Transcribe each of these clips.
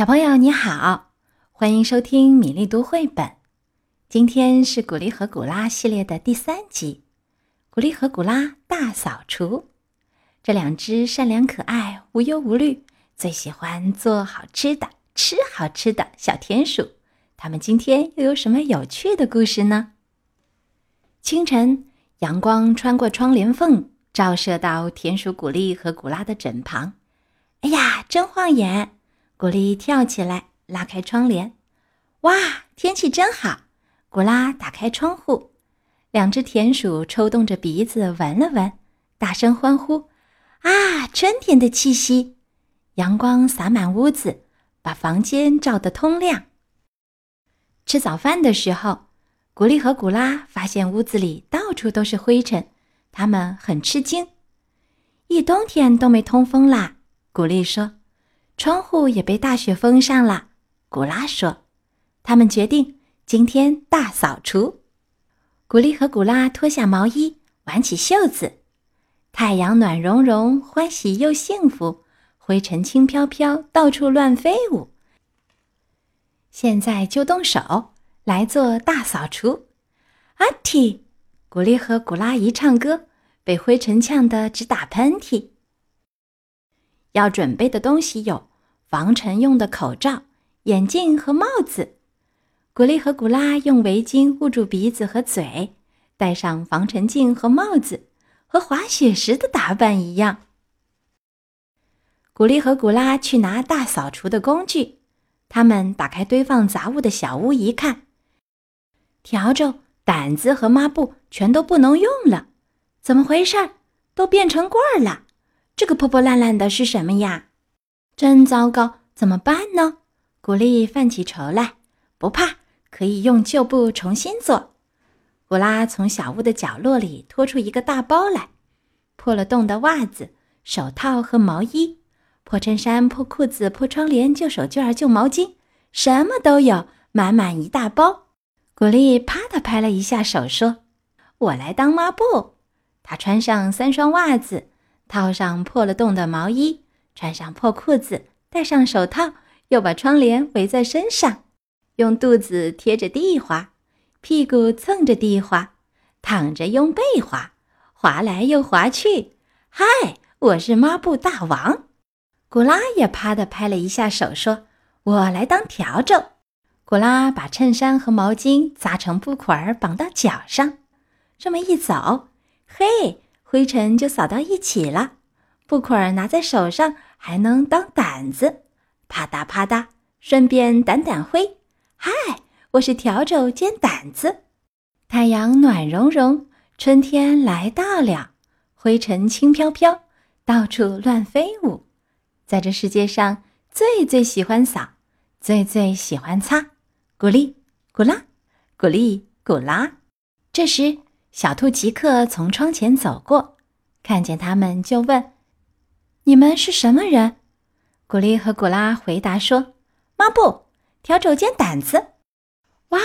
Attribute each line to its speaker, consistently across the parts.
Speaker 1: 小朋友你好，欢迎收听米粒读绘本。今天是古丽和古拉系列的第三集，《古丽和古拉大扫除》。这两只善良可爱、无忧无虑、最喜欢做好吃的、吃好吃的小田鼠，它们今天又有什么有趣的故事呢？清晨，阳光穿过窗帘缝，照射到田鼠古丽和古拉的枕旁。哎呀，真晃眼！古丽跳起来，拉开窗帘。哇，天气真好！古拉打开窗户，两只田鼠抽动着鼻子闻了闻，大声欢呼：“啊，春天的气息！”阳光洒满屋子，把房间照得通亮。吃早饭的时候，古丽和古拉发现屋子里到处都是灰尘，他们很吃惊。一冬天都没通风啦。古丽说：“窗户也被大雪封上了。”古拉说：“他们决定今天大扫除。”古丽和古拉脱下毛衣，挽起袖子。太阳暖融融，欢喜又幸福，灰尘轻飘飘，到处乱飞舞。现在就动手来做大扫除。阿嚏！古丽和古拉一唱歌，被灰尘呛得直打喷嚏。要准备的东西有防尘用的口罩、眼镜和帽子。古丽和古拉用围巾捂住鼻子和嘴，戴上防尘镜和帽子，和滑雪时的打扮一样。古丽和古拉去拿大扫除的工具。他们打开堆放杂物的小屋，一看，笤帚、掸子和抹布全都不能用了。怎么回事？都变成棍儿了！这个破破烂烂的是什么呀？真糟糕！怎么办呢？古丽犯起愁来。不怕，可以用旧布重新做。古拉从小屋的角落里拖出一个大包来，破了洞的袜子、手套和毛衣，破衬衫、破裤子、破窗帘、旧手绢、旧毛巾，什么都有，满满一大包。古丽啪的拍了一下手，说：“我来当抹布。”她穿上三双袜子。套上破了洞的毛衣，穿上破裤子，戴上手套，又把窗帘围在身上，用肚子贴着地滑，屁股蹭着地滑，躺着用背滑，滑来又滑去。嗨，我是抹布大王！古拉也啪的拍了一下手，说：“我来当笤帚。”古拉把衬衫和毛巾扎成布捆儿，绑到脚上，这么一走，嘿。灰尘就扫到一起了，布捆儿拿在手上还能当掸子，啪嗒啪嗒，顺便掸掸灰。嗨，我是笤帚兼掸子。太阳暖融融，春天来到了，灰尘轻飘飘，到处乱飞舞。在这世界上，最最喜欢扫，最最喜欢擦，古丽古拉，古丽古拉。这时。小兔吉克从窗前走过，看见他们就问：“你们是什么人？”古丽和古拉回答说：“抹布、笤帚尖掸子。”哇！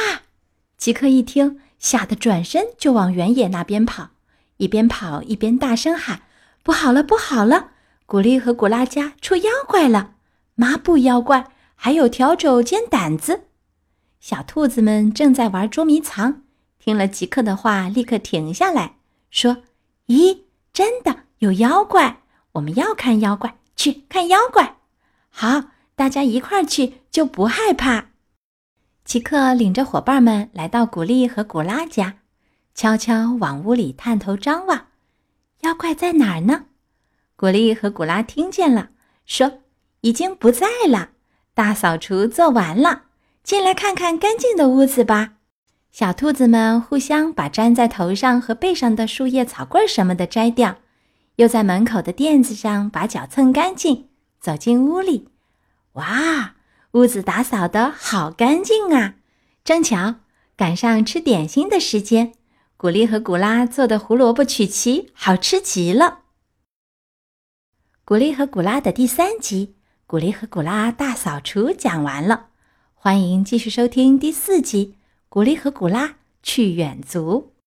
Speaker 1: 吉克一听，吓得转身就往原野那边跑，一边跑一边大声喊：“不好了，不好了！古丽和古拉家出妖怪了！抹布妖怪，还有笤帚尖掸子。”小兔子们正在玩捉迷藏。听了吉克的话，立刻停下来说：“咦，真的有妖怪！我们要看妖怪，去看妖怪。好，大家一块儿去，就不害怕。”奇克领着伙伴们来到古丽和古拉家，悄悄往屋里探头张望。妖怪在哪儿呢？古丽和古拉听见了，说：“已经不在了，大扫除做完了，进来看看干净的屋子吧。”小兔子们互相把粘在头上和背上的树叶、草棍什么的摘掉，又在门口的垫子上把脚蹭干净，走进屋里。哇，屋子打扫的好干净啊！正巧赶上吃点心的时间，古丽和古拉做的胡萝卜曲奇好吃极了。古丽和古拉的第三集《古丽和古拉大扫除》讲完了，欢迎继续收听第四集。古丽和古拉去远足。